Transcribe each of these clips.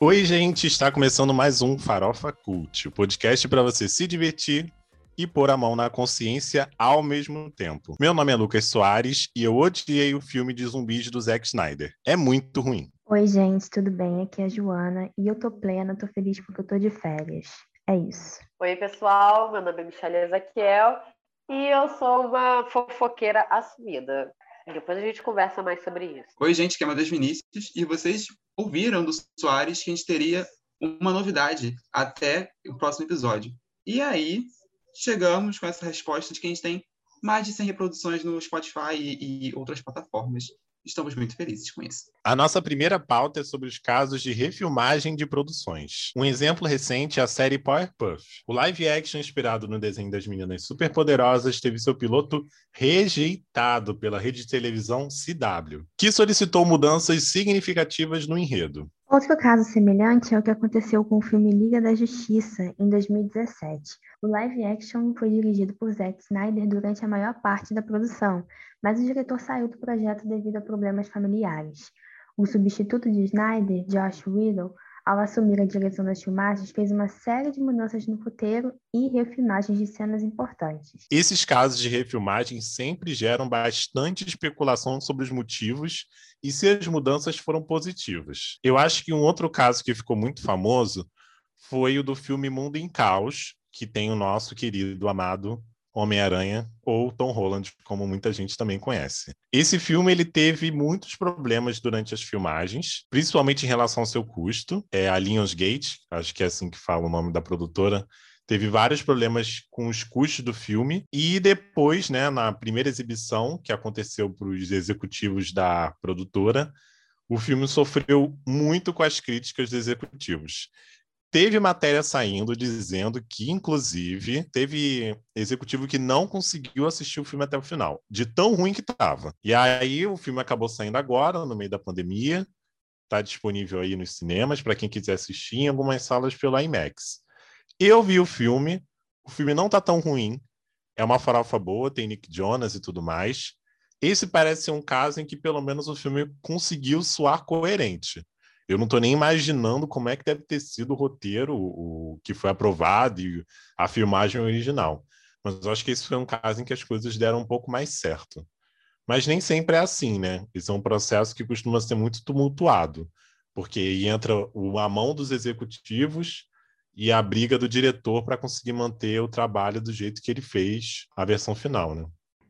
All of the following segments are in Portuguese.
Oi, gente, está começando mais um Farofa Cult, o podcast para você se divertir e pôr a mão na consciência ao mesmo tempo. Meu nome é Lucas Soares e eu odiei o filme de zumbis do Zack Snyder. É muito ruim. Oi, gente, tudo bem? Aqui é a Joana e eu tô plena, tô feliz porque eu tô de férias. É isso. Oi, pessoal, meu nome é Michelle Ezequiel e eu sou uma fofoqueira assumida. Depois a gente conversa mais sobre isso. Oi, gente, que é Matheus Vinícius e vocês ouviram do Soares que a gente teria uma novidade até o próximo episódio. E aí, chegamos com essa resposta de que a gente tem mais de 100 reproduções no Spotify e, e outras plataformas. Estamos muito felizes com isso. A nossa primeira pauta é sobre os casos de refilmagem de produções. Um exemplo recente é a série Powerpuff. O live action inspirado no desenho das meninas superpoderosas teve seu piloto rejeitado pela rede de televisão CW, que solicitou mudanças significativas no enredo. Outro caso semelhante é o que aconteceu com o filme Liga da Justiça, em 2017. O live action foi dirigido por Zack Snyder durante a maior parte da produção, mas o diretor saiu do projeto devido a problemas familiares. O substituto de Snyder, Josh Whedon, ao assumir a direção das filmagens, fez uma série de mudanças no roteiro e refilmagens de cenas importantes. Esses casos de refilmagem sempre geram bastante especulação sobre os motivos e se as mudanças foram positivas. Eu acho que um outro caso que ficou muito famoso foi o do filme Mundo em Caos, que tem o nosso querido, amado Homem-Aranha ou Tom Holland, como muita gente também conhece. Esse filme ele teve muitos problemas durante as filmagens, principalmente em relação ao seu custo. É a Lionsgate, acho que é assim que fala o nome da produtora, teve vários problemas com os custos do filme e depois, né, na primeira exibição que aconteceu para os executivos da produtora, o filme sofreu muito com as críticas dos executivos. Teve matéria saindo dizendo que, inclusive, teve executivo que não conseguiu assistir o filme até o final, de tão ruim que estava. E aí o filme acabou saindo agora, no meio da pandemia, está disponível aí nos cinemas para quem quiser assistir em algumas salas pelo IMAX. Eu vi o filme, o filme não está tão ruim, é uma farofa boa, tem Nick Jonas e tudo mais. Esse parece ser um caso em que pelo menos o filme conseguiu soar coerente. Eu não estou nem imaginando como é que deve ter sido o roteiro o que foi aprovado e a filmagem original. Mas eu acho que esse foi um caso em que as coisas deram um pouco mais certo. Mas nem sempre é assim, né? Isso é um processo que costuma ser muito tumultuado, porque entra a mão dos executivos e a briga do diretor para conseguir manter o trabalho do jeito que ele fez a versão final, né?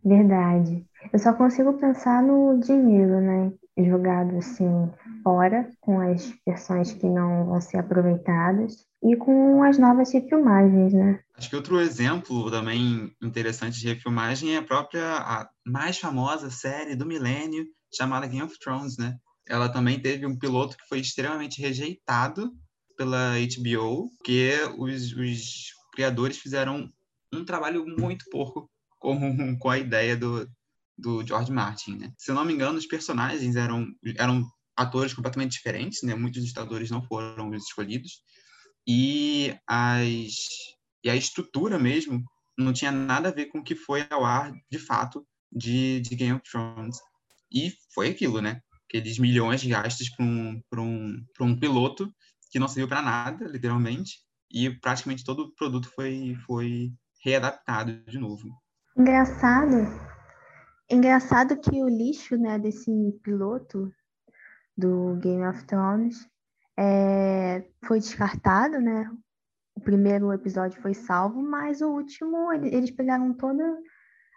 Verdade. Eu só consigo pensar no dinheiro, né? Jogado assim fora, com as versões que não vão ser aproveitadas e com as novas refilmagens, né? Acho que outro exemplo também interessante de refilmagem é a própria, a mais famosa série do milênio, chamada Game of Thrones, né? Ela também teve um piloto que foi extremamente rejeitado pela HBO, porque os, os criadores fizeram um trabalho muito porco com, com a ideia do, do George Martin, né? Se eu não me engano, os personagens eram, eram atores completamente diferentes, né? Muitos ditadores não foram os escolhidos. E, as, e a estrutura mesmo não tinha nada a ver com o que foi ao ar, de fato, de, de Game of Thrones. E foi aquilo, né? Aqueles milhões gastos para um, um, um piloto que não serviu para nada, literalmente, e praticamente todo o produto foi, foi readaptado de novo. Engraçado. Engraçado que o lixo, né, desse piloto do Game of Thrones é, foi descartado, né? O primeiro episódio foi salvo, mas o último eles pegaram toda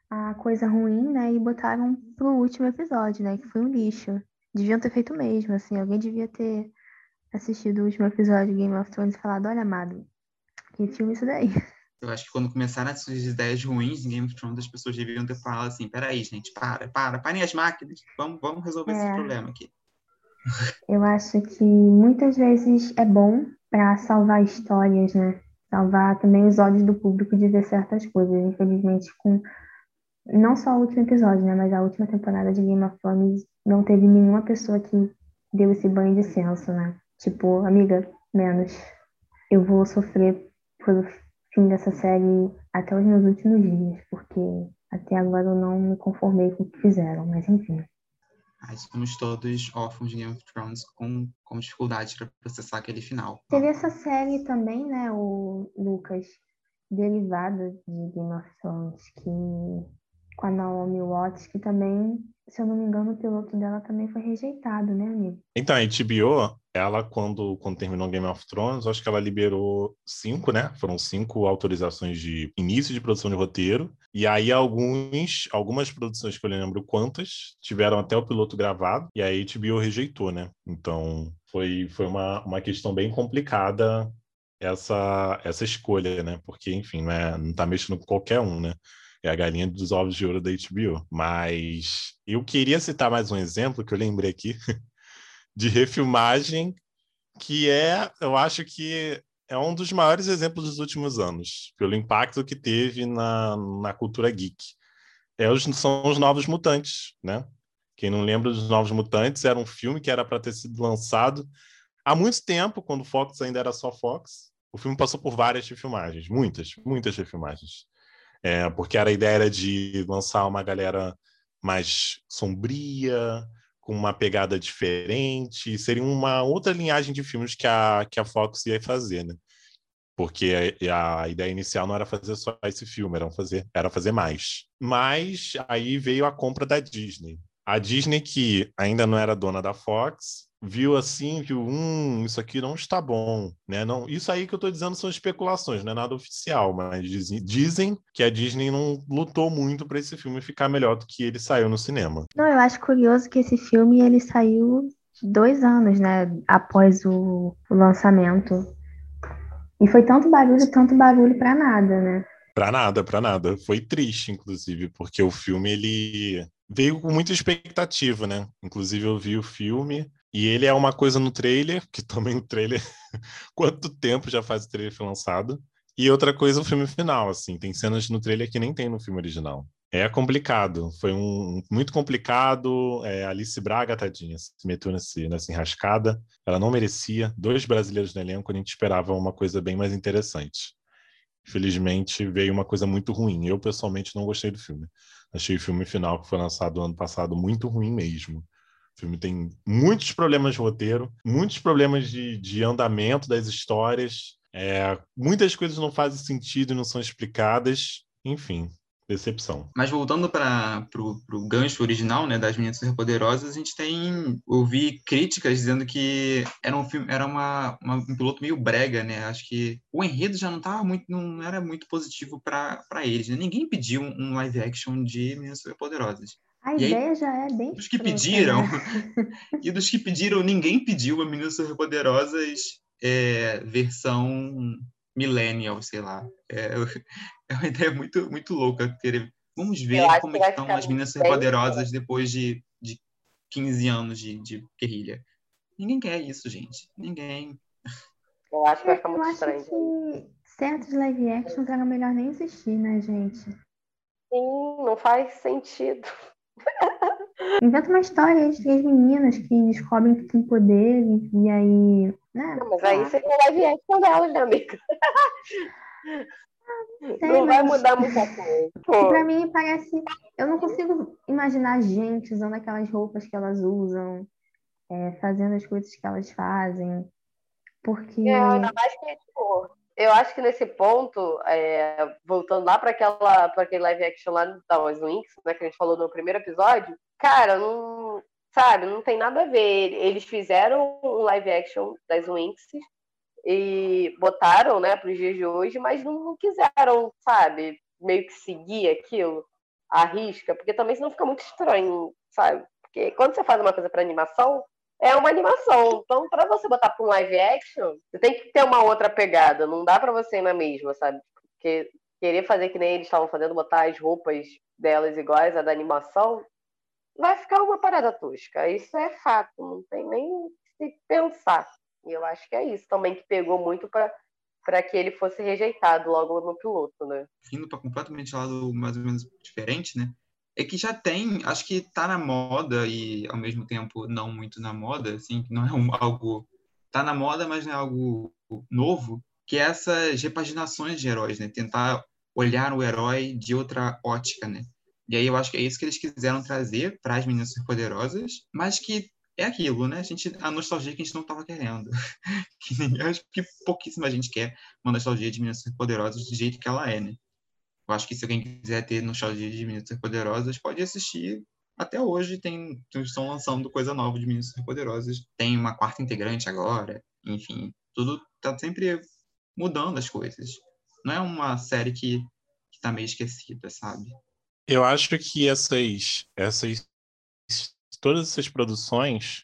a coisa ruim, né, e botaram pro último episódio, né, que foi um lixo. Deviam ter feito mesmo, assim, alguém devia ter assistido o último episódio de Game of Thrones e falado, olha, amado, que filme é isso daí? Eu acho que quando começaram as ideias ruins em Game of Thrones, as pessoas deviam ter falado assim: peraí, gente, para, para, parem as máquinas, vamos, vamos resolver é. esse problema aqui. Eu acho que muitas vezes é bom para salvar histórias, né? Salvar também os olhos do público de ver certas coisas. Infelizmente, com não só o último episódio, né? Mas a última temporada de Game of Thrones não teve nenhuma pessoa que deu esse banho de senso, né? Tipo, amiga, menos. Eu vou sofrer por fim dessa série até os meus últimos dias, porque até agora eu não me conformei com o que fizeram, mas enfim. Aí somos todos órfãos de Game of Thrones com, com dificuldade para processar aquele final. Teve essa série também, né, o Lucas, derivada de Game of Thrones, que com a Naomi Watts, que também, se eu não me engano, o piloto dela também foi rejeitado, né, amigo? Então, a HBO, ela, quando, quando terminou Game of Thrones, acho que ela liberou cinco, né? Foram cinco autorizações de início de produção de roteiro. E aí, alguns, algumas produções que eu lembro quantas tiveram até o piloto gravado, e a HBO rejeitou, né? Então, foi, foi uma, uma questão bem complicada essa, essa escolha, né? Porque, enfim, não, é, não tá mexendo com qualquer um, né? É a galinha dos ovos de ouro da HBO. Mas eu queria citar mais um exemplo que eu lembrei aqui de refilmagem, que é, eu acho que é um dos maiores exemplos dos últimos anos, pelo impacto que teve na, na cultura geek. É os, são os Novos Mutantes, né? Quem não lembra dos Novos Mutantes, era um filme que era para ter sido lançado há muito tempo, quando Fox ainda era só Fox. O filme passou por várias filmagens, muitas, muitas filmagens. É, porque era a ideia era de lançar uma galera mais sombria, com uma pegada diferente, seria uma outra linhagem de filmes que a, que a Fox ia fazer, né? Porque a, a ideia inicial não era fazer só esse filme, era fazer, era fazer mais. Mas aí veio a compra da Disney. A Disney, que ainda não era dona da Fox, viu assim, viu, hum, isso aqui não está bom, né? Não, isso aí que eu estou dizendo são especulações, não é nada oficial, mas dizem, dizem que a Disney não lutou muito para esse filme ficar melhor do que ele saiu no cinema. Não, eu acho curioso que esse filme ele saiu dois anos, né, após o, o lançamento. E foi tanto barulho, tanto barulho para nada, né? Para nada, para nada. Foi triste, inclusive, porque o filme ele veio com muita expectativa, né? Inclusive eu vi o filme e ele é uma coisa no trailer, que também o trailer. Quanto tempo já faz o trailer foi lançado? E outra coisa, o filme final, assim. Tem cenas no trailer que nem tem no filme original. É complicado, foi um muito complicado. É, Alice Braga, tadinha, se meteu nesse, nessa enrascada. Ela não merecia. Dois brasileiros no elenco, a gente esperava uma coisa bem mais interessante. Infelizmente, veio uma coisa muito ruim. Eu, pessoalmente, não gostei do filme. Achei o filme final, que foi lançado ano passado, muito ruim mesmo. Filme tem muitos problemas de roteiro, muitos problemas de, de andamento das histórias, é, muitas coisas não fazem sentido e não são explicadas, enfim, decepção. Mas voltando para o gancho original, né, das Meninas Superpoderosas, a gente tem ouvi críticas dizendo que era um filme, era uma, uma, um piloto meio brega, né? Acho que o enredo já não tava muito, não era muito positivo para eles. Né? Ninguém pediu um live action de Meninas Superpoderosas. A e ideia aí, já é bem. Dos que pediram, né? e dos que pediram, ninguém pediu a Meninas Superpoderosas é, versão millennial, sei lá. É, é uma ideia muito, muito louca. Querer... Vamos ver como estão as meninas superpoderosas depois de, de 15 anos de, de guerrilha. Ninguém quer isso, gente. Ninguém. Eu acho que vai ficar muito Eu estranho. que certos live actions era melhor nem existir, né, gente? Sim, não faz sentido. Inventa uma história de três meninas que descobrem que tem poder e aí. Né? Não, mas aí seria live action delas, né, amiga? Sei, não vai mudar muita coisa. Pra mim parece. Eu não consigo imaginar gente usando aquelas roupas que elas usam, é, fazendo as coisas que elas fazem. Porque. É, ainda mais que, tipo, eu acho que nesse ponto, é, voltando lá para aquela para aquele live action lá das Winx, né, que a gente falou no primeiro episódio, cara, não sabe, não tem nada a ver. Eles fizeram um live action das Winx e botaram, né, para os dias de hoje, mas não, não quiseram, sabe, meio que seguir aquilo à risca, porque também senão fica muito estranho, sabe? Porque quando você faz uma coisa para animação, é uma animação. Então, para você botar para um live action, você tem que ter uma outra pegada. Não dá para você ir na mesma, sabe? Porque querer fazer que nem eles estavam fazendo, botar as roupas delas iguais à da animação, vai ficar uma parada tosca. Isso é fato. Não tem nem se pensar. E eu acho que é isso também que pegou muito para para que ele fosse rejeitado logo no piloto, né? Indo para completamente lado mais ou menos diferente, né? É que já tem, acho que tá na moda e ao mesmo tempo não muito na moda, assim, não é um, algo tá na moda, mas não é algo novo, que é essas repaginações de heróis, né? Tentar olhar o herói de outra ótica, né? E aí eu acho que é isso que eles quiseram trazer para as meninas superpoderosas, mas que é aquilo, né? A, gente, a nostalgia que a gente não estava querendo. que acho que pouquíssima gente quer uma nostalgia de meninas superpoderosas do jeito que ela é, né? Eu acho que se alguém quiser ter nostalgia de meninas superpoderosas, pode assistir. Até hoje tem estão lançando coisa nova de meninas superpoderosas. Tem uma quarta integrante agora. Enfim, tudo tá sempre mudando as coisas. Não é uma série que, que tá meio esquecida, sabe? Eu acho que essas, essas todas essas produções,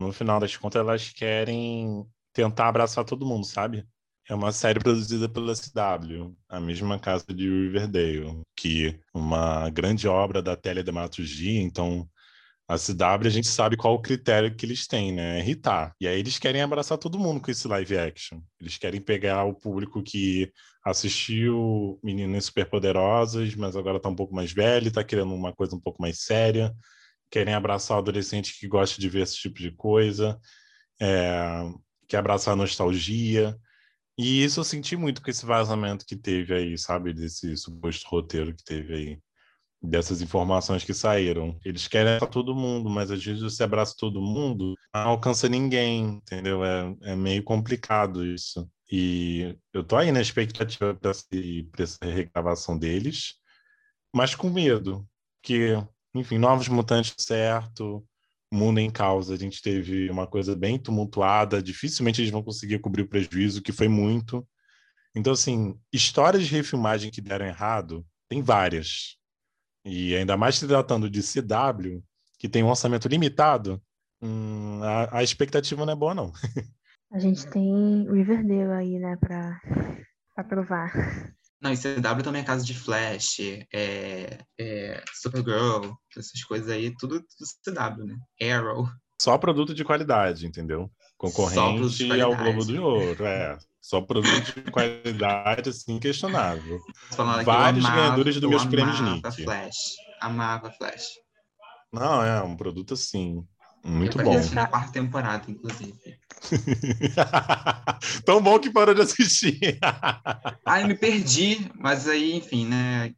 no final das contas, elas querem tentar abraçar todo mundo, sabe? É uma série produzida pela CW, a mesma casa de Riverdale, que uma grande obra da teledramaturgia, então a CW a gente sabe qual o critério que eles têm, né? É irritar. E aí eles querem abraçar todo mundo com esse live action. Eles querem pegar o público que assistiu Meninas Superpoderosas, mas agora tá um pouco mais velho, tá querendo uma coisa um pouco mais séria querem abraçar o adolescente que gosta de ver esse tipo de coisa, é, quer abraçar a nostalgia. E isso eu senti muito com esse vazamento que teve aí, sabe? Desse suposto roteiro que teve aí. Dessas informações que saíram. Eles querem todo mundo, mas às vezes você abraça todo mundo, não alcança ninguém, entendeu? É, é meio complicado isso. E eu tô aí na expectativa para essa regravação deles, mas com medo, que enfim, Novos Mutantes certo, Mundo em Causa, a gente teve uma coisa bem tumultuada, dificilmente eles vão conseguir cobrir o prejuízo, que foi muito. Então, assim, histórias de refilmagem que deram errado, tem várias. E ainda mais se tratando de CW, que tem um orçamento limitado, hum, a, a, expectativa não é boa, não. A gente tem Riverdale aí, né, para provar. Não, e CW também é casa de Flash, é, é Supergirl, essas coisas aí, tudo, tudo CW, né? Arrow. Só produto de qualidade, entendeu? Concorrente ao Globo de Ouro, é. Só produto de qualidade, assim, questionável. Vários amava, ganhadores dos meus prêmios Nick. Flash. Amava Flash. Não, é um produto assim, muito eu bom. na quarta temporada, inclusive. Tão bom que parou de assistir. ah, eu me perdi, mas aí, enfim, né?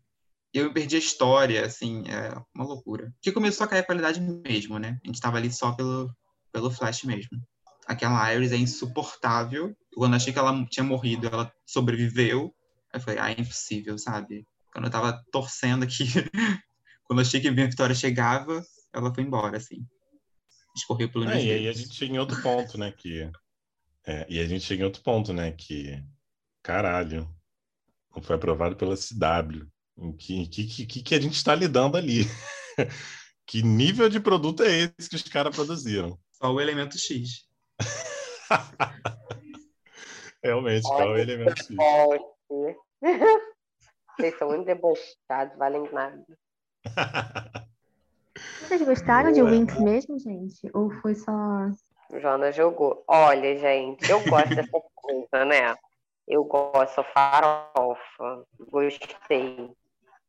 Eu me perdi a história, assim, é uma loucura. Que começou a cair a qualidade mesmo, né? A gente tava ali só pelo, pelo Flash mesmo. Aquela Iris é insuportável. Quando eu achei que ela tinha morrido, ela sobreviveu. Aí eu falei, ah, é impossível, sabe? Quando eu tava torcendo aqui, quando eu achei que a minha vitória chegava, ela foi embora, assim escorreu pelo é, E aí a gente chega em outro ponto, né? Que, é, e a gente chega em outro ponto, né? Que, caralho, não foi aprovado pela CW. Em que, que, que, que a gente está lidando ali? que nível de produto é esse que os caras produziram? Só o elemento X. Realmente, qual é o elemento X? Vocês são muito debochados, valem nada. Vocês gostaram de Winx mesmo, gente? Ou foi só. Joana jogou. Olha, gente, eu gosto dessa coisa, né? Eu gosto, farofa. Gostei.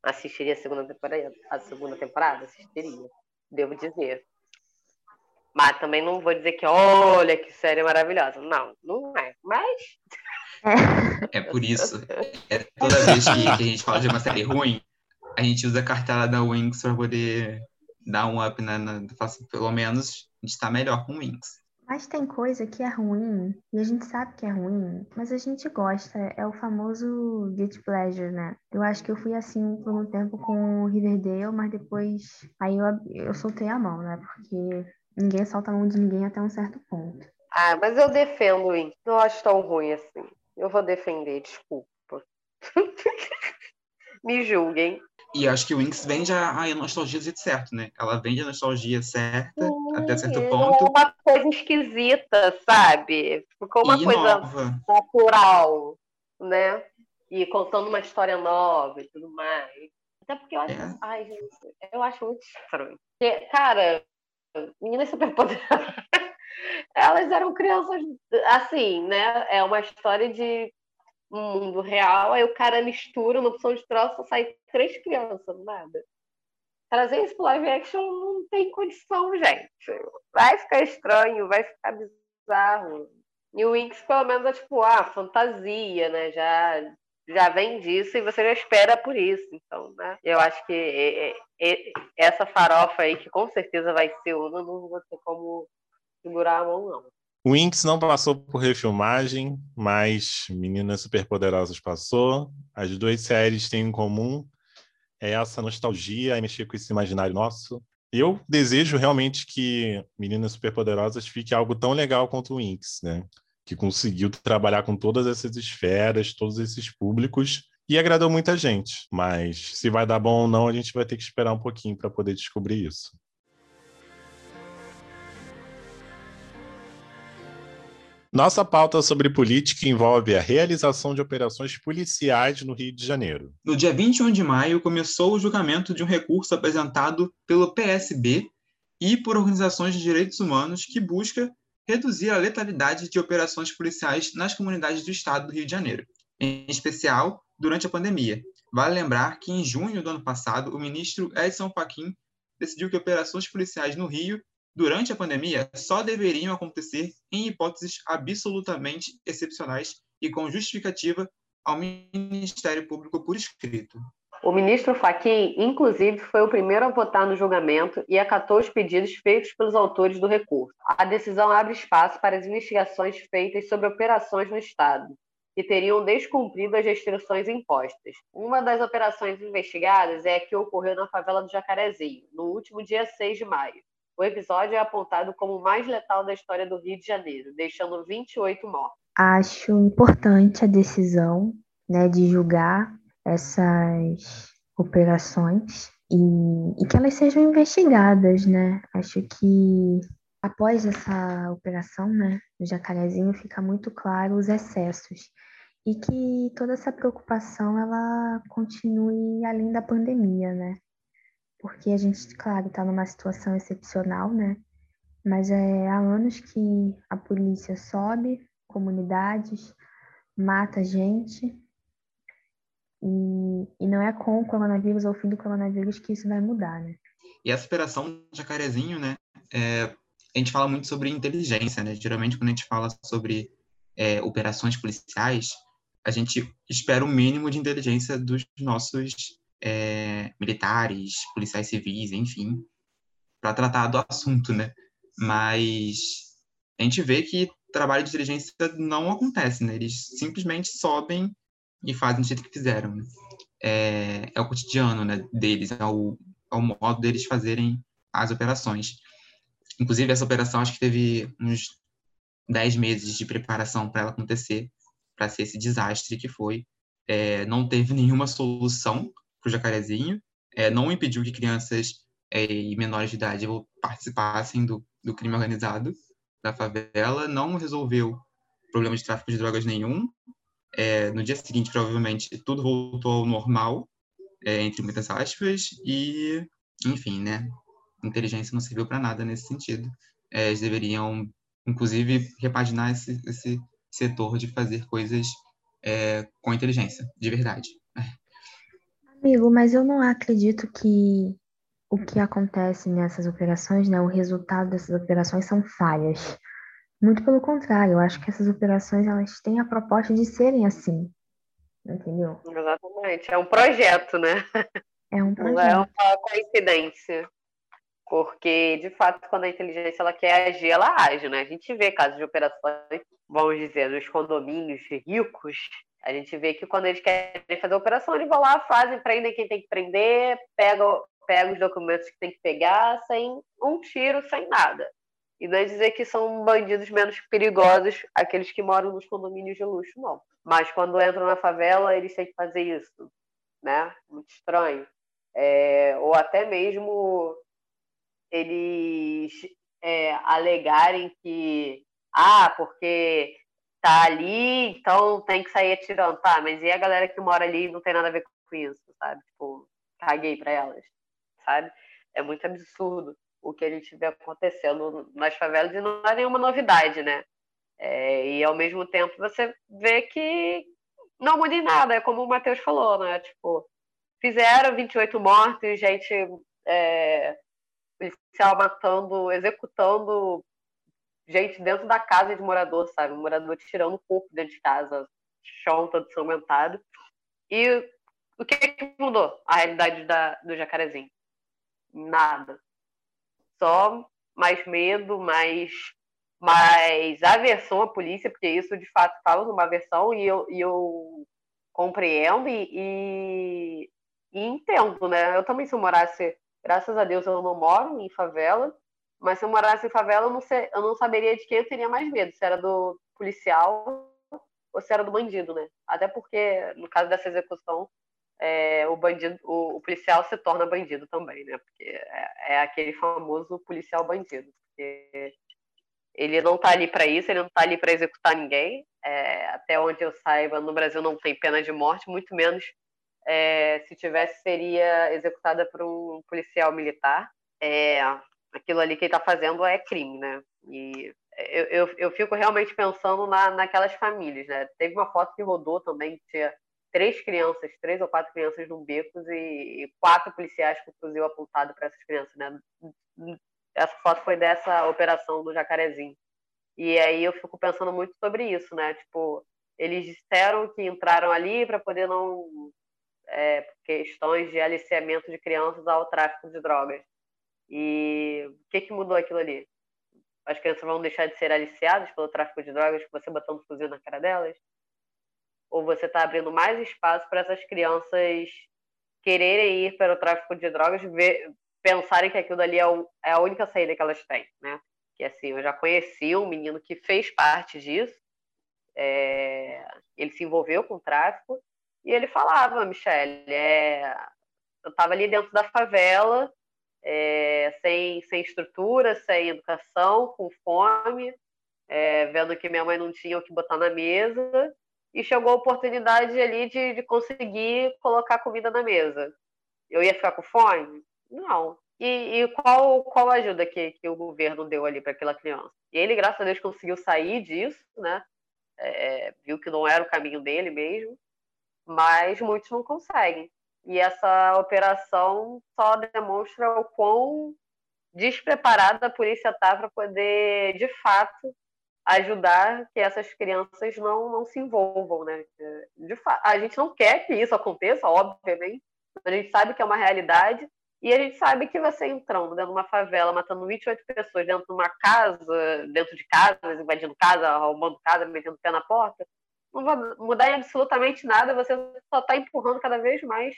Assistiria a segunda temporada? A segunda temporada? Assistiria. Devo dizer. Mas também não vou dizer que, olha, que série maravilhosa. Não, não é. Mas. É por isso. É toda vez que, que a gente fala de uma série ruim, a gente usa a cartela da Wings para poder dar um up, né? Na, pelo menos a gente tá melhor com Wings. Mas tem coisa que é ruim, e a gente sabe que é ruim, mas a gente gosta. É o famoso guilty pleasure, né? Eu acho que eu fui assim por um tempo com o Riverdale, mas depois aí eu, eu soltei a mão, né? Porque ninguém solta a mão de ninguém até um certo ponto. Ah, mas eu defendo o Wings. Não acho tão ruim assim. Eu vou defender, desculpa. Me julguem. E acho que o Winx vende a, a nostalgia do jeito certo, né? Ela vende a nostalgia certa até certo ponto. É uma coisa esquisita, sabe? Ficou uma e coisa nova. natural, né? E contando uma história nova e tudo mais. Até porque eu acho. É. Ai, gente, eu acho muito estranho. Porque, cara, meninas superpoderosas. Elas eram crianças assim, né? É uma história de mundo real, aí o cara mistura na opção de troço, sai três crianças, nada. Trazer isso pro live action não tem condição, gente. Vai ficar estranho, vai ficar bizarro. E o Winx, pelo menos, é tipo, ah, fantasia, né? Já já vem disso e você já espera por isso. Então, né? Eu acho que é, é, essa farofa aí, que com certeza vai ser uma, não vou ter como segurar a mão, não. O Winx não passou por refilmagem, mas Meninas Superpoderosas passou. As duas séries têm em comum é essa nostalgia e mexer com esse imaginário nosso. Eu desejo realmente que Meninas Superpoderosas fique algo tão legal quanto o Winx, né? Que conseguiu trabalhar com todas essas esferas, todos esses públicos e agradou muita gente. Mas se vai dar bom ou não, a gente vai ter que esperar um pouquinho para poder descobrir isso. Nossa pauta sobre política envolve a realização de operações policiais no Rio de Janeiro. No dia 21 de maio, começou o julgamento de um recurso apresentado pelo PSB e por organizações de direitos humanos que busca reduzir a letalidade de operações policiais nas comunidades do estado do Rio de Janeiro, em especial durante a pandemia. Vale lembrar que em junho do ano passado, o ministro Edson Fachin decidiu que operações policiais no Rio durante a pandemia só deveriam acontecer em hipóteses absolutamente excepcionais e com justificativa ao Ministério Público por escrito. O ministro Fachin, inclusive, foi o primeiro a votar no julgamento e acatou os pedidos feitos pelos autores do recurso. A decisão abre espaço para as investigações feitas sobre operações no Estado, que teriam descumprido as restrições impostas. Uma das operações investigadas é a que ocorreu na favela do Jacarezinho, no último dia 6 de maio. O episódio é apontado como o mais letal da história do Rio de Janeiro, deixando 28 mortos. Acho importante a decisão né, de julgar essas operações e, e que elas sejam investigadas, né? Acho que após essa operação, né, no Jacarezinho, fica muito claro os excessos e que toda essa preocupação ela continue além da pandemia, né? Porque a gente, claro, está numa situação excepcional, né? Mas é há anos que a polícia sobe comunidades, mata gente, e, e não é com o coronavírus ou o fim do coronavírus que isso vai mudar, né? E essa operação Jacarezinho, né? É, a gente fala muito sobre inteligência, né? Geralmente, quando a gente fala sobre é, operações policiais, a gente espera o mínimo de inteligência dos nossos é, militares, policiais civis, enfim, para tratar do assunto, né? Mas a gente vê que trabalho de inteligência não acontece, né? Eles simplesmente sobem e fazem do jeito que fizeram. Né? É, é, o cotidiano né, deles, é o, é o modo deles fazerem as operações. Inclusive, essa operação acho que teve uns 10 meses de preparação para ela acontecer, para ser esse desastre que foi. É, não teve nenhuma solução para o Jacarezinho, é, não impediu que crianças é, e menores de idade participassem do, do crime organizado da favela, não resolveu problema de tráfico de drogas nenhum. É, no dia seguinte, provavelmente, tudo voltou ao normal, é, entre muitas aspas, e, enfim, né? Inteligência não serviu para nada nesse sentido. É, eles deveriam, inclusive, repaginar esse, esse setor de fazer coisas é, com inteligência, de verdade. Amigo, mas eu não acredito que o que acontece nessas operações, né, o resultado dessas operações são falhas. Muito pelo contrário, eu acho que essas operações elas têm a proposta de serem assim. Entendeu? Exatamente. É um projeto, né? É um projeto. Não é uma coincidência. Porque, de fato, quando a inteligência ela quer agir, ela age, né? A gente vê casos de operações, vamos dizer, nos condomínios ricos, a gente vê que quando eles querem fazer a operação, eles vão lá, fazem, prendem quem tem que prender, pegam, pegam os documentos que tem que pegar, sem um tiro, sem nada. E não é dizer que são bandidos menos perigosos aqueles que moram nos condomínios de luxo, não. Mas quando entram na favela, eles têm que fazer isso, né? Muito estranho. É, ou até mesmo eles é, alegarem que, ah, porque tá ali, então tem que sair atirando. Tá, mas e a galera que mora ali não tem nada a ver com isso, sabe? Tipo, caguei pra elas, sabe? É muito absurdo o que a gente vê acontecendo nas favelas e não é nenhuma novidade, né? É, e ao mesmo tempo você vê que não muda em nada, é como o Matheus falou, né? Tipo, fizeram 28 mortos, gente é, policial matando, executando gente dentro da casa de morador, sabe? morador tirando o corpo dentro de casa, chão todo sanguentado. E o que, que mudou a realidade da, do jacarezinho? Nada. Só mais medo, mais, mais aversão à polícia, porque isso de fato causa uma aversão e eu, e eu compreendo e, e, e entendo, né? Eu também, se eu morasse, graças a Deus, eu não moro em favela, mas se eu morasse em favela, eu não, sei, eu não saberia de quem eu teria mais medo, se era do policial ou se era do bandido, né? Até porque, no caso dessa execução, é, o bandido, o, o, policial se torna bandido também, né? Porque é, é aquele famoso policial bandido. Ele não está ali para isso, ele não está ali para executar ninguém. É, até onde eu saiba, no Brasil não tem pena de morte, muito menos é, se tivesse seria executada por um policial militar. Aquilo ali que ele está fazendo é crime, né? E eu, eu, eu fico realmente pensando na, naquelas famílias, né? Teve uma foto que rodou também que tinha três crianças, três ou quatro crianças num beco e, e quatro policiais com fuzil apontado para essas crianças, né? Essa foto foi dessa operação do Jacarezinho. E aí eu fico pensando muito sobre isso, né? Tipo, eles disseram que entraram ali para poder não é, questões de aliciamento de crianças ao tráfico de drogas. E o que, que mudou aquilo ali? As crianças vão deixar de ser aliciadas pelo tráfico de drogas, você botando fuzil na cara delas? Ou você está abrindo mais espaço para essas crianças quererem ir para o tráfico de drogas, ver, pensarem que aquilo ali é, o, é, a única saída que elas têm, né? Que assim, eu já conheci um menino que fez parte disso, é, ele se envolveu com o tráfico, e ele falava, Michele, é, eu estava ali dentro da favela, é, sem, sem estrutura, sem educação, com fome, é, vendo que minha mãe não tinha o que botar na mesa, e chegou a oportunidade ali de, de conseguir colocar comida na mesa. Eu ia ficar com fome? Não. E, e qual, qual ajuda que, que o governo deu ali para aquela criança? E ele, graças a Deus, conseguiu sair disso, né? É, viu que não era o caminho dele mesmo, mas muitos não conseguem. E essa operação só demonstra o quão despreparada a polícia está para poder, de fato, ajudar que essas crianças não, não se envolvam, né? De fato, a gente não quer que isso aconteça, obviamente, a gente sabe que é uma realidade e a gente sabe que você entrando dentro de uma favela, matando 28 pessoas dentro de uma casa, dentro de casa, invadindo casa, arrumando casa, metendo o pé na porta, não vai mudar em absolutamente nada, você só está empurrando cada vez mais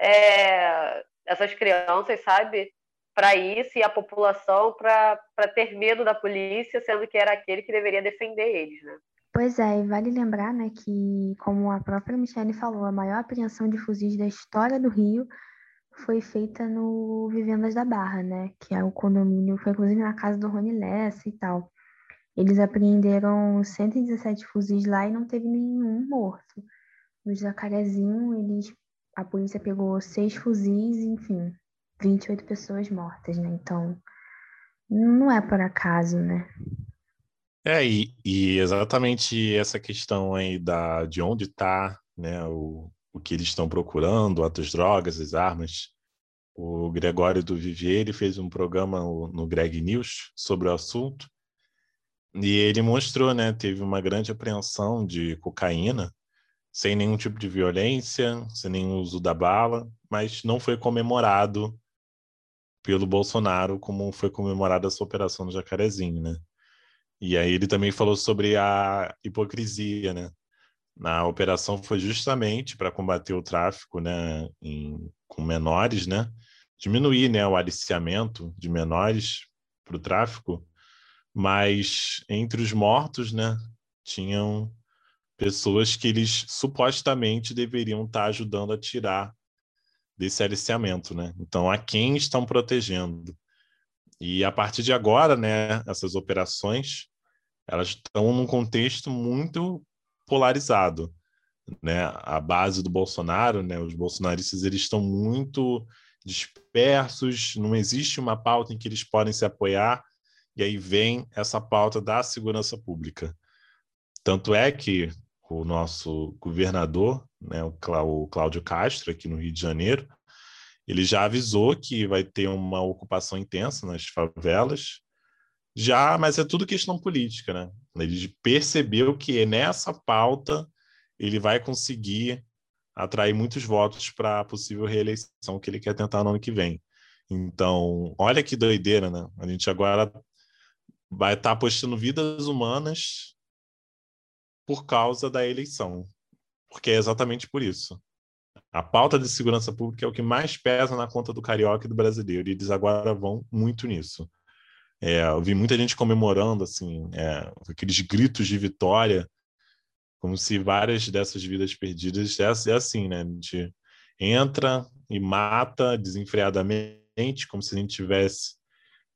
é, essas crianças, sabe, para isso e a população para ter medo da polícia, sendo que era aquele que deveria defender eles, né? Pois é, e vale lembrar, né, que, como a própria Michelle falou, a maior apreensão de fuzis da história do Rio foi feita no Vivendas da Barra, né, que é o condomínio, foi inclusive na casa do Rony Lessa e tal. Eles apreenderam 117 fuzis lá e não teve nenhum morto. No Jacarezinho, eles, a polícia pegou seis fuzis, enfim, 28 pessoas mortas, né? Então, não é por acaso, né? É, e, e exatamente essa questão aí da, de onde está né, o, o que eles estão procurando, as drogas, as armas. O Gregório do Vivier ele fez um programa no Greg News sobre o assunto e ele mostrou, né, teve uma grande apreensão de cocaína sem nenhum tipo de violência, sem nenhum uso da bala, mas não foi comemorado pelo Bolsonaro, como foi comemorada essa operação no Jacarezinho, né? E aí ele também falou sobre a hipocrisia, né? Na operação foi justamente para combater o tráfico, né, em, com menores, né? Diminuir, né, o aliciamento de menores para o tráfico, mas entre os mortos, né, tinham pessoas que eles supostamente deveriam estar ajudando a tirar desse aliciamento, né? Então, a quem estão protegendo? E a partir de agora, né, essas operações, elas estão num contexto muito polarizado, né? A base do Bolsonaro, né, os bolsonaristas, eles estão muito dispersos, não existe uma pauta em que eles podem se apoiar, e aí vem essa pauta da segurança pública. Tanto é que o nosso governador, né, o Cláudio Castro, aqui no Rio de Janeiro, ele já avisou que vai ter uma ocupação intensa nas favelas, já, mas é tudo questão política, né? Ele percebeu que nessa pauta ele vai conseguir atrair muitos votos para a possível reeleição que ele quer tentar no ano que vem. Então, olha que doideira, né? A gente agora vai estar tá apostando vidas humanas por causa da eleição. Porque é exatamente por isso. A pauta de segurança pública é o que mais pesa na conta do carioca e do brasileiro, e eles agora vão muito nisso. É, eu vi muita gente comemorando, assim, é, aqueles gritos de vitória, como se várias dessas vidas perdidas é, assim, né? A gente entra e mata desenfreadamente, como se a gente tivesse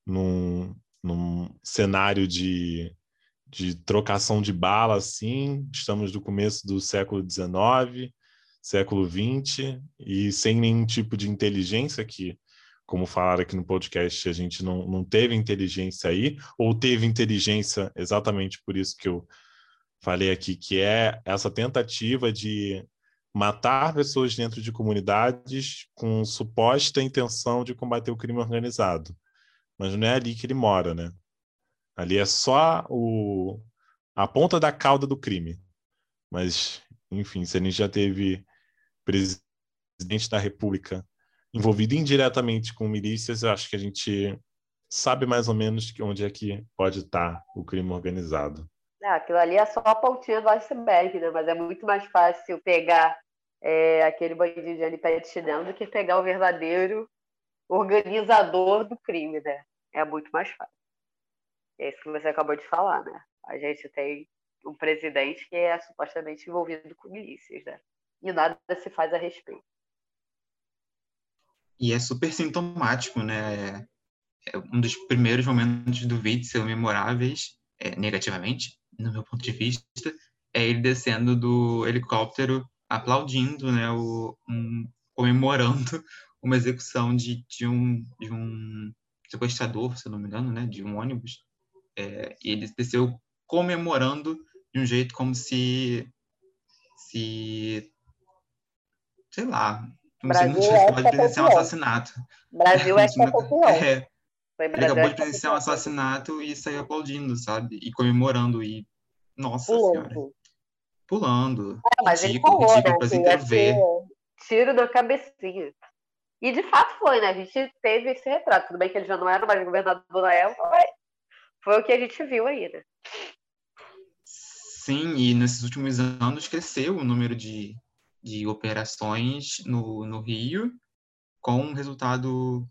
num, num cenário de, de trocação de bala, assim. Estamos no começo do século XIX, século XX, e sem nenhum tipo de inteligência que como falaram aqui no podcast, a gente não, não teve inteligência aí, ou teve inteligência exatamente por isso que eu falei aqui, que é essa tentativa de matar pessoas dentro de comunidades com suposta intenção de combater o crime organizado. Mas não é ali que ele mora, né? Ali é só o, a ponta da cauda do crime. Mas, enfim, se a gente já teve presidente da República envolvido indiretamente com milícias, eu acho que a gente sabe mais ou menos onde é que pode estar o crime organizado. É, aquilo ali é só a pontinha do iceberg, né? Mas é muito mais fácil pegar é, aquele bandido de chinelo do que pegar o verdadeiro organizador do crime, né? É muito mais fácil. É isso que você acabou de falar, né? A gente tem um presidente que é supostamente envolvido com milícias, né? E nada se faz a respeito. E é super sintomático, né? É um dos primeiros momentos do Witzel memoráveis, é, negativamente, no meu ponto de vista, é ele descendo do helicóptero aplaudindo, né, o, um, comemorando uma execução de, de, um, de um sequestrador, se não me engano, né, de um ônibus. É, e ele desceu comemorando de um jeito como se, se sei lá, Brasil você é pode presenciar um assassinato. Brasil é campeão. É. Ele acabou de presenciar um assassinato e saiu aplaudindo, sabe? E comemorando. E. Nossa Pulando. Senhora. Pulando. É, mas ele falou, né? ver. Tiro da cabecinha. E de fato foi, né? A gente teve esse retrato. Tudo bem que ele já não era mais governador na época, mas foi o que a gente viu aí, né? Sim, e nesses últimos anos cresceu o número de, de operações no, no Rio, com resultado,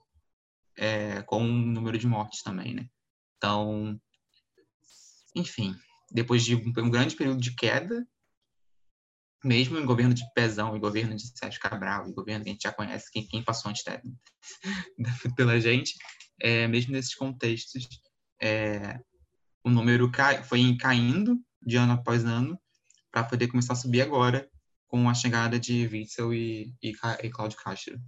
é, com um número de mortes também, né? Então, enfim, depois de um, um grande período de queda, mesmo em governo de Pezão, e governo de Sérgio Cabral, e governo que a gente já conhece, quem, quem passou antes da, pela gente, é, mesmo nesses contextos, é, o número cai, foi caindo de ano após ano para poder começar a subir agora com a chegada de Witzel e, e, e Cláudio Castro.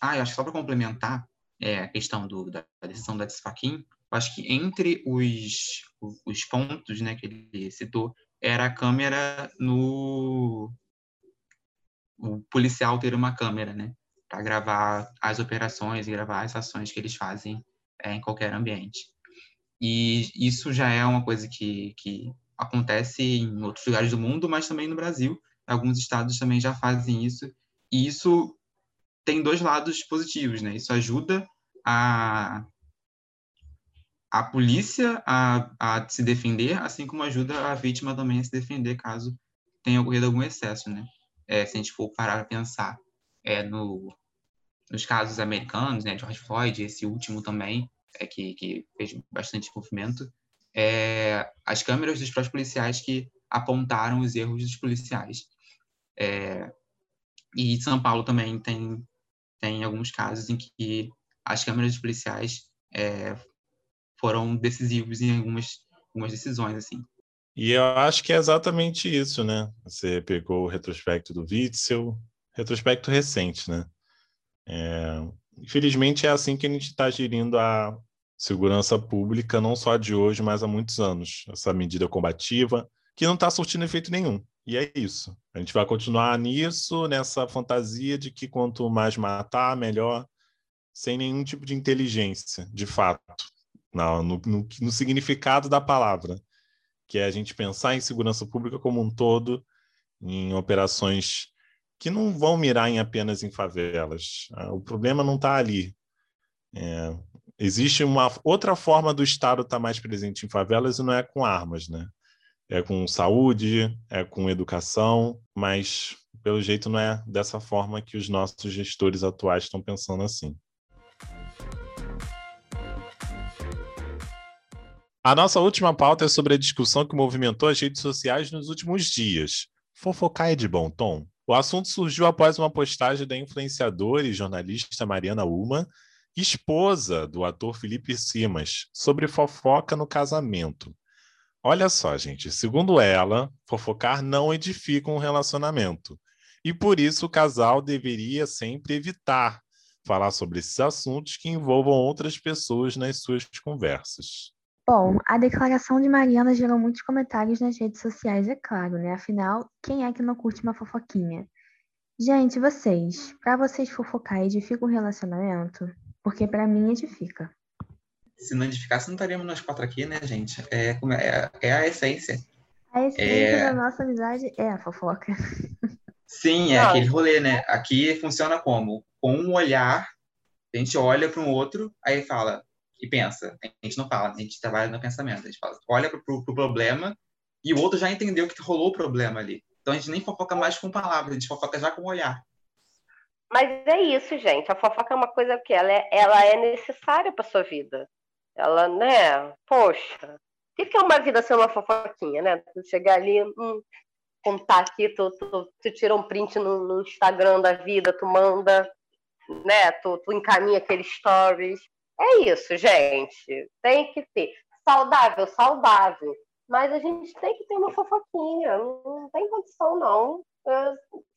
Ah, eu acho que só para complementar é, a questão do, da, da decisão da Desfaquim, eu acho que entre os, os pontos né, que ele citou, era a câmera no. O policial ter uma câmera, né? Para gravar as operações e gravar as ações que eles fazem é, em qualquer ambiente. E isso já é uma coisa que, que acontece em outros lugares do mundo, mas também no Brasil. Alguns estados também já fazem isso. E isso tem dois lados positivos, né? Isso ajuda a, a polícia a, a se defender, assim como ajuda a vítima também a se defender caso tenha ocorrido algum excesso, né? É, se a gente for parar para pensar é, no, nos casos americanos, né? George Floyd, esse último também, é, que, que fez bastante movimento, é, as câmeras dos próprios policiais que apontaram os erros dos policiais. É, e São Paulo também tem, tem alguns casos em que as câmeras dos policiais é, foram decisivos em algumas, algumas decisões, assim. E eu acho que é exatamente isso, né? Você pegou o retrospecto do Witzel, retrospecto recente, né? É, infelizmente é assim que a gente está gerindo a, segurança pública, não só de hoje, mas há muitos anos. Essa medida combativa, que não está surtindo efeito nenhum. E é isso. A gente vai continuar nisso, nessa fantasia de que quanto mais matar, melhor, sem nenhum tipo de inteligência, de fato, no, no, no, significado da palavra, que é a gente pensar em segurança pública como um todo em operações que não vão mirar em apenas em favelas. Ah, o problema não está ali. É, existe uma outra forma do Estado estar tá mais presente em favelas e não é com armas, né? É com saúde, é com educação, mas pelo jeito não é dessa forma que os nossos gestores atuais estão pensando assim. A nossa última pauta é sobre a discussão que movimentou as redes sociais nos últimos dias. Fofocar é de bom tom? O assunto surgiu após uma postagem da influenciadora e jornalista Mariana Uma, esposa do ator Felipe Simas, sobre fofoca no casamento. Olha só, gente, segundo ela, fofocar não edifica um relacionamento. E por isso o casal deveria sempre evitar falar sobre esses assuntos que envolvam outras pessoas nas suas conversas. Bom, a declaração de Mariana gerou muitos comentários nas redes sociais, é claro, né? Afinal, quem é que não curte uma fofoquinha? Gente, vocês, para vocês fofocar edifica um relacionamento? Porque para mim edifica. Se não edificasse, não estaríamos nós quatro aqui, né, gente? É, é, é a essência. A essência é... da nossa amizade é a fofoca. Sim, é não. aquele rolê, né? Aqui funciona como? Com um olhar, a gente olha para um outro, aí fala, e pensa. A gente não fala, a gente trabalha no pensamento. A gente fala, olha para o pro problema e o outro já entendeu que rolou o problema ali. Então a gente nem fofoca mais com palavras, a gente fofoca já com o olhar. Mas é isso, gente. A fofoca é uma coisa que ela é, ela é necessária para sua vida. Ela, né? Poxa, o que é uma vida sem uma fofoquinha, né? Tu chegar ali, hum, contar aqui, tu, tu, tu tira um print no, no, Instagram da vida, tu manda, né? Tu, tu encaminha aqueles stories. É isso, gente. Tem que ter. Saudável, saudável. Mas a gente tem que ter uma fofoquinha. Não tem condição, não.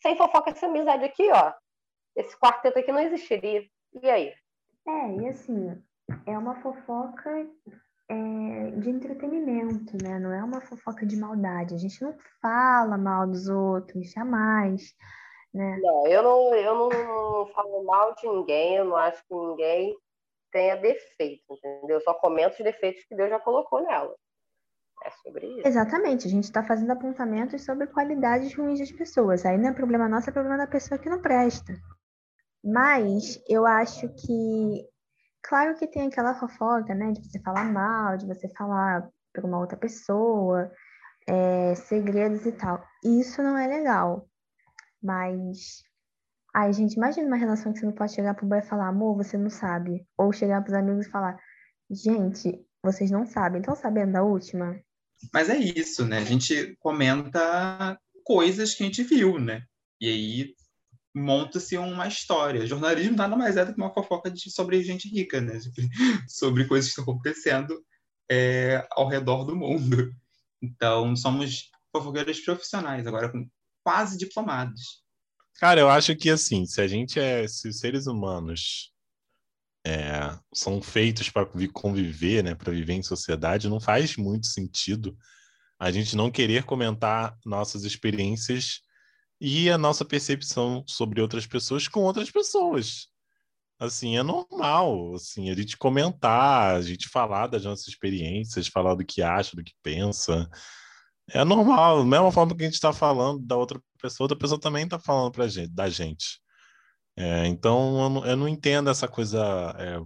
sem fofoca, essa amizade aqui, ó. Esse quarteto aqui não existiria. E aí? É, e assim, é uma fofoca é, de entretenimento, né? Não é uma fofoca de maldade. A gente não fala mal dos outros, jamais. Né? Não, eu não, eu não falo mal de ninguém, eu não acho que ninguém tenha defeito, entendeu? Eu só comento os defeitos que Deus já colocou nela. É sobre isso. Exatamente, a gente está fazendo apontamentos sobre qualidades ruins das pessoas. Aí não é problema nosso, é problema da pessoa que não presta. Mas eu acho que, claro que tem aquela fofoca, né, de você falar mal, de você falar para uma outra pessoa, é, segredos e tal. Isso não é legal. Mas Ai, gente, imagina uma relação que você não pode chegar pro boy e falar, amor, você não sabe. Ou chegar pros amigos e falar, gente, vocês não sabem, estão sabendo da última? Mas é isso, né? A gente comenta coisas que a gente viu, né? E aí monta-se uma história. Jornalismo nada mais é do que uma fofoca de, sobre gente rica, né? Sobre coisas que estão acontecendo é, ao redor do mundo. Então, somos fofoqueiros profissionais, agora quase diplomados. Cara, eu acho que assim, se a gente é, se os seres humanos é, são feitos para conviver, né, para viver em sociedade, não faz muito sentido a gente não querer comentar nossas experiências e a nossa percepção sobre outras pessoas com outras pessoas. Assim, é normal, assim, a gente comentar, a gente falar das nossas experiências, falar do que acha, do que pensa. É normal, da mesma forma que a gente está falando da outra pessoa, outra pessoa também está falando pra gente, da gente. É, então, eu não, eu não, entendo essa coisa é,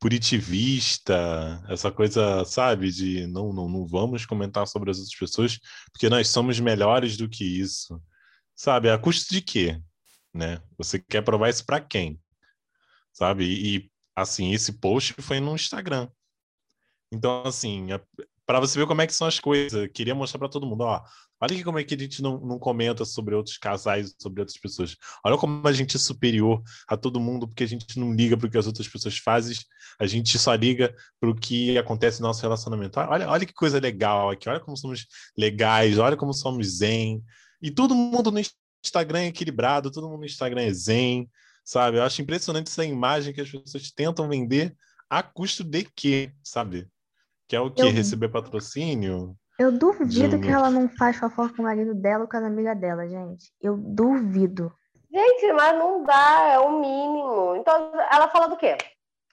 puritivista, essa coisa, sabe, de não, não, não vamos comentar sobre as outras pessoas, porque nós somos melhores do que isso. Sabe, a custo de quê? Né? Você quer provar isso para quem? Sabe? E, e, assim, esse post foi no Instagram. Então, assim, para você ver como é que são as coisas. Queria mostrar para todo mundo, ó, olha aqui como é que a gente não, não comenta sobre outros casais, sobre outras pessoas. Olha como a gente é superior a todo mundo, porque a gente não liga para o que as outras pessoas fazem, a gente só liga para o que acontece no nosso relacionamento. Olha, olha que coisa legal aqui, olha como somos legais, olha como somos zen. E todo mundo no Instagram é equilibrado, todo mundo no Instagram é zen, sabe? Eu acho impressionante essa imagem que as pessoas tentam vender a custo de quê, sabe? Que é o que? Eu... Receber patrocínio? Eu duvido que ela não faz fofoca com o marido dela ou com a amiga dela, gente. Eu duvido. Gente, mas não dá, é o mínimo. Então, ela fala do quê?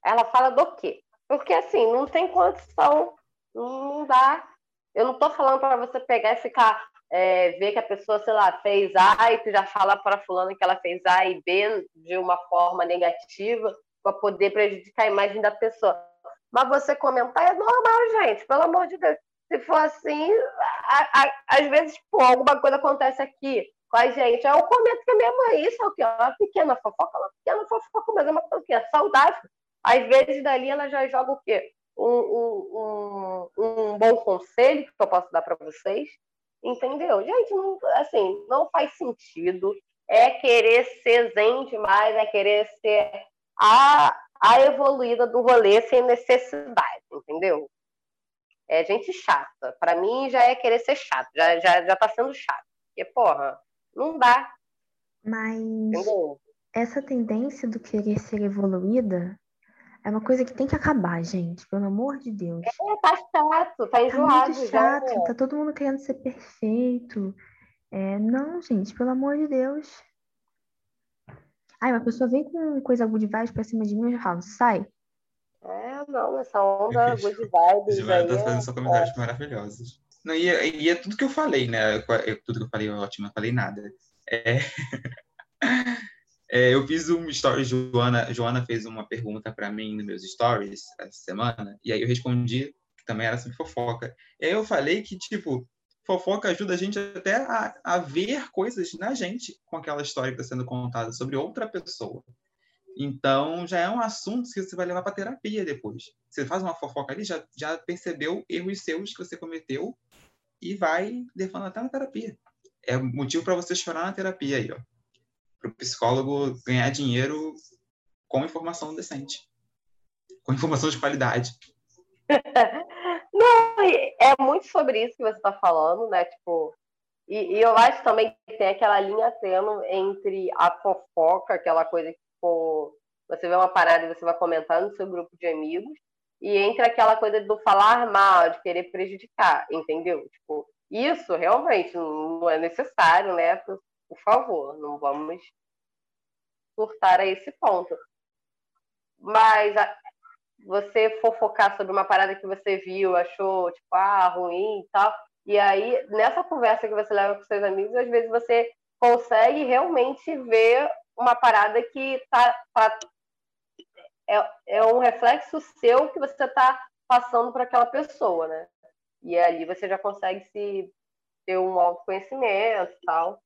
Ela fala do quê? Porque assim, não tem condição, não dá. Eu não tô falando para você pegar e ficar é, ver que a pessoa, sei lá, fez A e tu já fala para fulano que ela fez A e B de uma forma negativa para poder prejudicar a imagem da pessoa. Mas você comentar é normal, gente, pelo amor de Deus. Se for assim, a, a, às vezes, pô, alguma coisa acontece aqui com a gente. Aí eu comento que a minha mãe, isso é o quê? Uma pequena fofoca, uma pequena fofoca, mas é uma coisa que é saudável. Às vezes, dali, ela já joga o quê? Um, um, um, um bom conselho que eu posso dar para vocês, entendeu? Gente, não, assim, não faz sentido. É querer ser zen demais, é querer ser a, a evoluída do rolê sem necessidade, entendeu? É gente chata. Para mim já é querer ser chato, já, já, já tá sendo chato. Porque, porra, não dá. Mas entendeu? essa tendência do querer ser evoluída é uma coisa que tem que acabar, gente, pelo amor de Deus. É, tá chato, tá enjoado. Tá muito chato, já, né? tá todo mundo querendo ser perfeito. É, não, gente, pelo amor de Deus. Ai, uma pessoa vem com coisa good vibes pra cima de mim, eu já falo, sai. É, não, essa onda good vibes. Gilmar tá fazendo só comentários é. maravilhosos. Não, e, e, é tudo que eu falei, né? Tudo que eu falei é ótimo, não falei nada. É... É, eu fiz um story, Joana, Joana fez uma pergunta para mim nos meus stories essa semana, e aí eu respondi que também era sobre fofoca. E aí eu falei que, tipo, fofoca ajuda a gente até a, a ver coisas na gente com aquela história que está sendo contada sobre outra pessoa. Então, já é um assunto que você vai levar para terapia depois. Você faz uma fofoca ali, já, já percebeu erros seus que você cometeu e vai levando até na terapia. É motivo para você chorar na terapia aí, ó para o psicólogo ganhar dinheiro com informação decente, com informação de qualidade. Não, é muito sobre isso que você está falando, né? Tipo, e, e, eu acho também que tem aquela linha tênue entre a fofoca, aquela coisa que tipo, você vê uma parada e você vai comentar no seu grupo de amigos, e entre aquela coisa do falar mal, de querer prejudicar, entendeu? Tipo, isso realmente não é necessário, né? Por favor, não vamos surtar a esse ponto. Mas você fofocar sobre uma parada que você viu, achou, tipo, ah, ruim e tal. E aí, nessa conversa que você leva com seus amigos, às vezes você consegue realmente ver uma parada que tá, tá é, é um reflexo seu que você está passando para aquela pessoa, né? E ali você já consegue se ter um autoconhecimento e tal.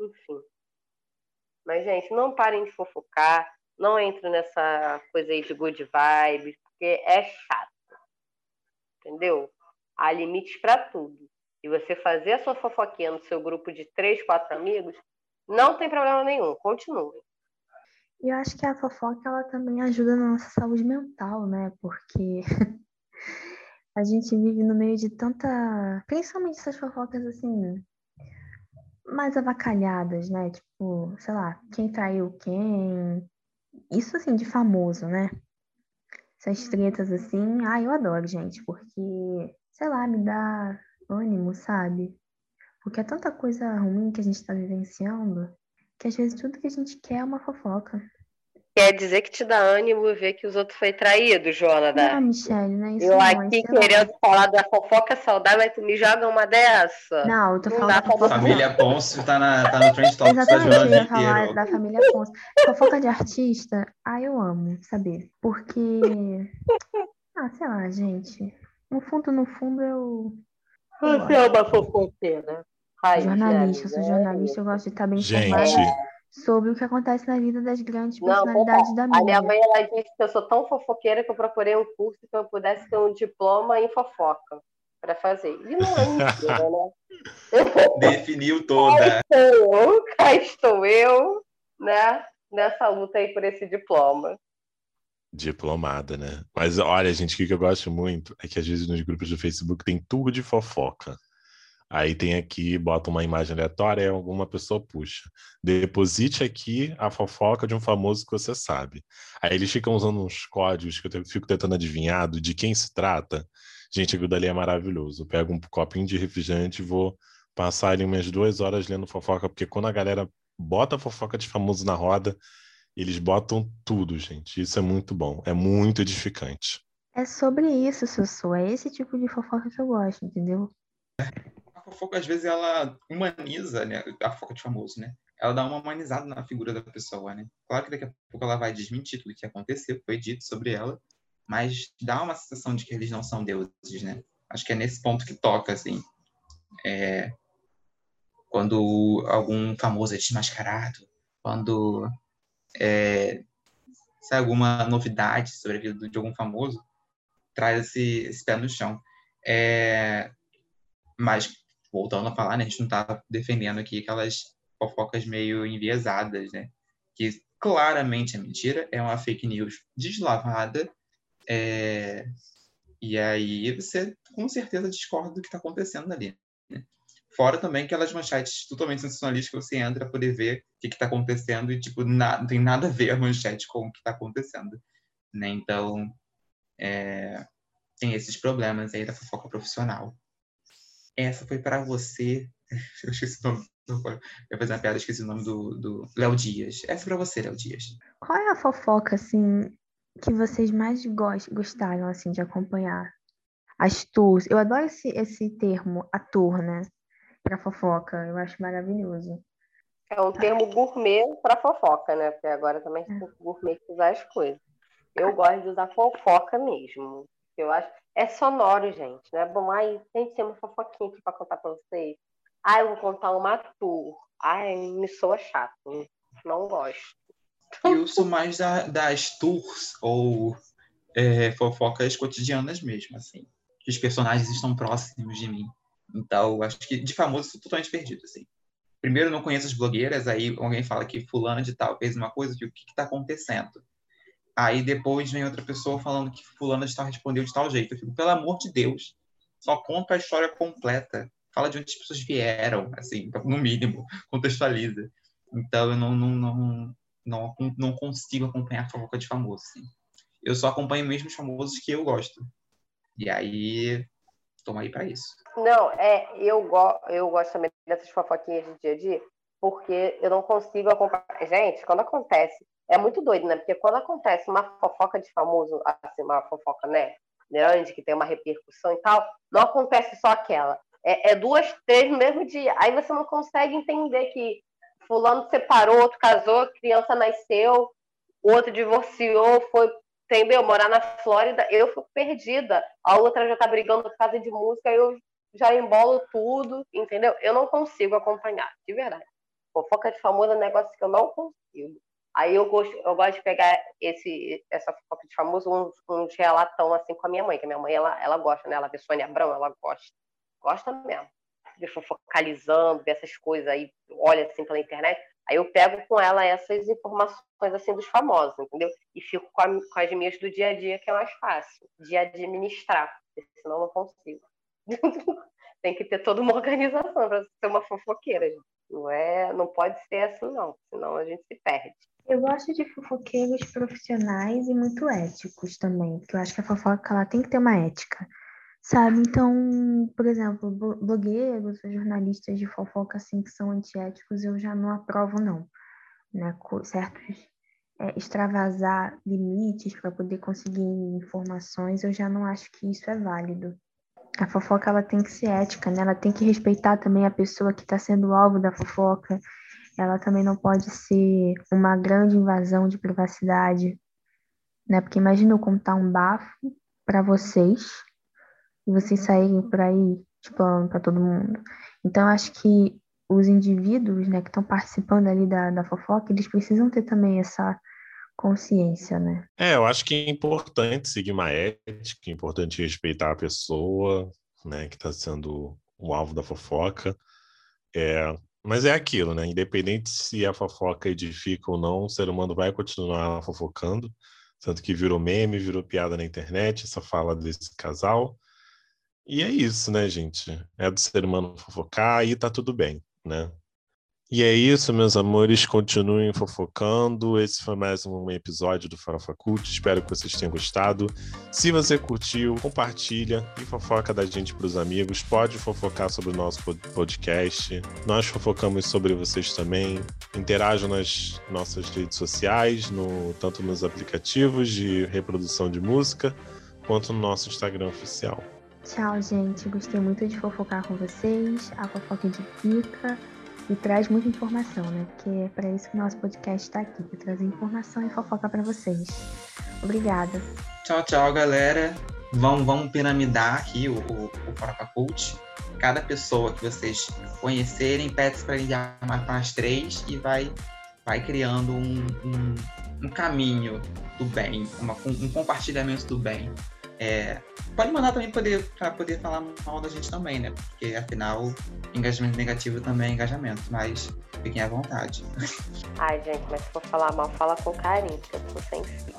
Enfim. Mas, gente, não parem de fofocar, não entrem nessa coisa aí de good vibes, porque é chato. Entendeu? Há limites para tudo. E você fazer a sua fofoquinha no seu grupo de três, quatro amigos, não tem problema nenhum. Continue. E eu acho que a fofoca ela também ajuda na nossa saúde mental, né? Porque a gente vive no meio de tanta. Principalmente essas fofocas assim, mais avacalhadas, né? Tipo, sei lá, quem traiu quem. Isso assim de famoso, né? Essas uhum. tretas assim, ah, eu adoro, gente, porque, sei lá, me dá ânimo, sabe? Porque é tanta coisa ruim que a gente tá vivenciando que às vezes tudo que a gente quer é uma fofoca. Quer dizer que te dá ânimo ver que os outros foi traído, Jonathan? Não, Michelle, não é isso Eu não, aqui querendo lá. falar da fofoca saudável, aí tu me joga uma dessa. Não, eu tô não falando da fofoca. Família Ponce tá, na, tá no Trend Talk Exatamente, eu ia falar inteiro. da família Ponce. Fofoca de artista, ah, eu amo saber. Porque, ah, sei lá, gente. No fundo, no fundo, eu... Você é uma fofoqueira. jornalista, eu sou jornalista, eu gosto de estar bem informada. Sobre o que acontece na vida das grandes não, personalidades da mídia. A minha mãe ela disse que eu sou tão fofoqueira que eu procurei um curso que eu pudesse ter um diploma em fofoca para fazer. E não é mentira, né? Definiu toda. Cá estou eu, cá estou eu, né? Nessa luta aí por esse diploma. Diplomada, né? Mas olha, gente, o que eu gosto muito é que às vezes nos grupos do Facebook tem tudo de fofoca. Aí tem aqui, bota uma imagem aleatória e alguma pessoa puxa. Deposite aqui a fofoca de um famoso que você sabe. Aí eles ficam usando uns códigos que eu fico tentando adivinhar de quem se trata. Gente, aquilo dali é maravilhoso. Eu pego um copinho de refrigerante e vou passar ali umas duas horas lendo fofoca, porque quando a galera bota fofoca de famoso na roda, eles botam tudo, gente. Isso é muito bom, é muito edificante. É sobre isso, Sussu. É esse tipo de fofoca que eu gosto, entendeu? Fofoca, às vezes, ela humaniza, né? A fofoca de famoso, né? Ela dá uma humanizada na figura da pessoa, né? Claro que daqui a pouco ela vai desmentir tudo que aconteceu, foi dito sobre ela, mas dá uma sensação de que eles não são deuses, né? Acho que é nesse ponto que toca, assim. É... Quando algum famoso é desmascarado, quando é... sai alguma novidade sobre a vida de algum famoso, traz esse, esse pé no chão. É... Mas, voltando a falar, né, a gente não está defendendo aqui aquelas fofocas meio enviesadas, né? Que claramente é mentira, é uma fake news deslavada, é... e aí você com certeza discorda do que está acontecendo ali. Né? Fora também aquelas manchetes totalmente sensacionalistas que você entra para poder ver o que está acontecendo e, tipo, na... não tem nada a ver a manchete com o que está acontecendo. Né? Então, é... tem esses problemas aí da fofoca profissional. Essa foi para você. Eu esqueci o nome. Eu ia fazer uma piada, esqueci o nome do, do Léo Dias. Essa é para você, Léo Dias. Qual é a fofoca, assim, que vocês mais gostaram, assim, de acompanhar? As tours. Eu adoro esse, esse termo, a tour, né? Para fofoca. Eu acho maravilhoso. É um termo gourmet para fofoca, né? Porque agora também é. tem gourmetizar as coisas. Eu gosto de usar fofoca mesmo. Eu acho. É sonoro, gente, né? Bom, aí tem que ter uma fofoquinha aqui para contar para vocês. Ah, eu vou contar uma tour. Ai, me soa chato. Não gosto. Eu sou mais da, das tours ou é, fofocas cotidianas mesmo, assim. Os personagens estão próximos de mim. Então, acho que de famoso sou totalmente perdido, assim. Primeiro, não conheço as blogueiras, aí alguém fala que fulana de tal fez uma coisa, que o que está acontecendo? Aí depois vem outra pessoa falando que fulano de tal respondeu de tal jeito. Eu fico, pelo amor de Deus, só conta a história completa. Fala de onde as pessoas vieram, assim, no mínimo, contextualiza. Então eu não, não, não, não, não consigo acompanhar a fofoca de famoso, assim. Eu só acompanho mesmo os famosos que eu gosto. E aí, toma aí para isso. Não, é, eu, go eu gosto também dessas fofoquinhas de dia a dia, porque eu não consigo acompanhar. Gente, quando acontece é muito doido, né? Porque quando acontece uma fofoca de famoso, assim, uma fofoca, né? Grande, que tem uma repercussão e tal, não acontece só aquela. É, é duas, três no mesmo dia. Aí você não consegue entender que fulano separou, outro casou, criança nasceu, outro divorciou, foi, entendeu? Morar na Flórida, eu fico perdida. A outra já tá brigando por causa de música, eu já embolo tudo, entendeu? Eu não consigo acompanhar, de verdade. Fofoca de famoso é um negócio que eu não consigo. Aí eu gosto, eu gosto de pegar esse, essa fofoca de famoso, uns, uns relatão assim com a minha mãe, que a minha mãe ela, ela gosta, né? Ela vê Sônia Abrão, ela gosta. Gosta mesmo. De focalizando, ver essas coisas aí, olha assim pela internet. Aí eu pego com ela essas informações assim dos famosos, entendeu? E fico com, a, com as minhas do dia a dia, que é mais fácil de administrar, senão eu não consigo. Tem que ter toda uma organização para ser uma fofoqueira. Gente. Não é, não pode ser assim não, senão a gente se perde. Eu gosto de fofoqueiros profissionais e muito éticos também, porque eu acho que a fofoca ela tem que ter uma ética, sabe? Então, por exemplo, blogueiros jornalistas de fofoca assim que são antiéticos, eu já não aprovo não, né? Certos é, extravasar limites para poder conseguir informações, eu já não acho que isso é válido. A fofoca ela tem que ser ética, né? Ela tem que respeitar também a pessoa que está sendo alvo da fofoca ela também não pode ser uma grande invasão de privacidade, né? Porque imagina eu contar um bafo para vocês e vocês saírem por aí falando para todo mundo. Então, acho que os indivíduos, né, que estão participando ali da, da fofoca, eles precisam ter também essa consciência, né? É, eu acho que é importante seguir uma ética, é importante respeitar a pessoa, né, que está sendo o alvo da fofoca. É, mas é aquilo, né? Independente se a fofoca edifica ou não, o ser humano vai continuar fofocando. Tanto que virou meme, virou piada na internet, essa fala desse casal. E é isso, né, gente? É do ser humano fofocar e tá tudo bem, né? E é isso, meus amores. Continuem fofocando. Esse foi mais um episódio do Farofa Cult. Espero que vocês tenham gostado. Se você curtiu, compartilha e fofoca da gente para os amigos. Pode fofocar sobre o nosso podcast. Nós fofocamos sobre vocês também. Interajam nas nossas redes sociais, no, tanto nos aplicativos de reprodução de música, quanto no nosso Instagram oficial. Tchau, gente. Gostei muito de fofocar com vocês. A fofoca edifica e traz muita informação, né? Porque é para isso que o nosso podcast está aqui, para trazer informação e fofoca para vocês. Obrigada. Tchau, tchau, galera. Vamos, vamos piramidar aqui o, o, o Cult. Cada pessoa que vocês conhecerem, pede para enviar para as três e vai, vai criando um, um, um caminho do bem, uma, um compartilhamento do bem. É, pode mandar também para poder falar mal da gente também, né? Porque afinal, engajamento negativo também é engajamento, mas fiquem à vontade. Ai, gente, mas se for falar mal, fala com carinho, porque eu sou sensível.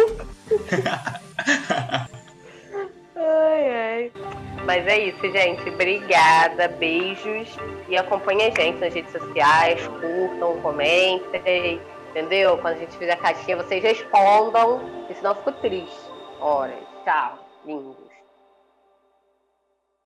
ai, ai. Mas é isso, gente. Obrigada, beijos. E acompanhe a gente nas redes sociais, curtam, comentem, entendeu? Quando a gente fizer a caixinha, vocês respondam, porque senão eu fico triste. Ora, tchau, lindo.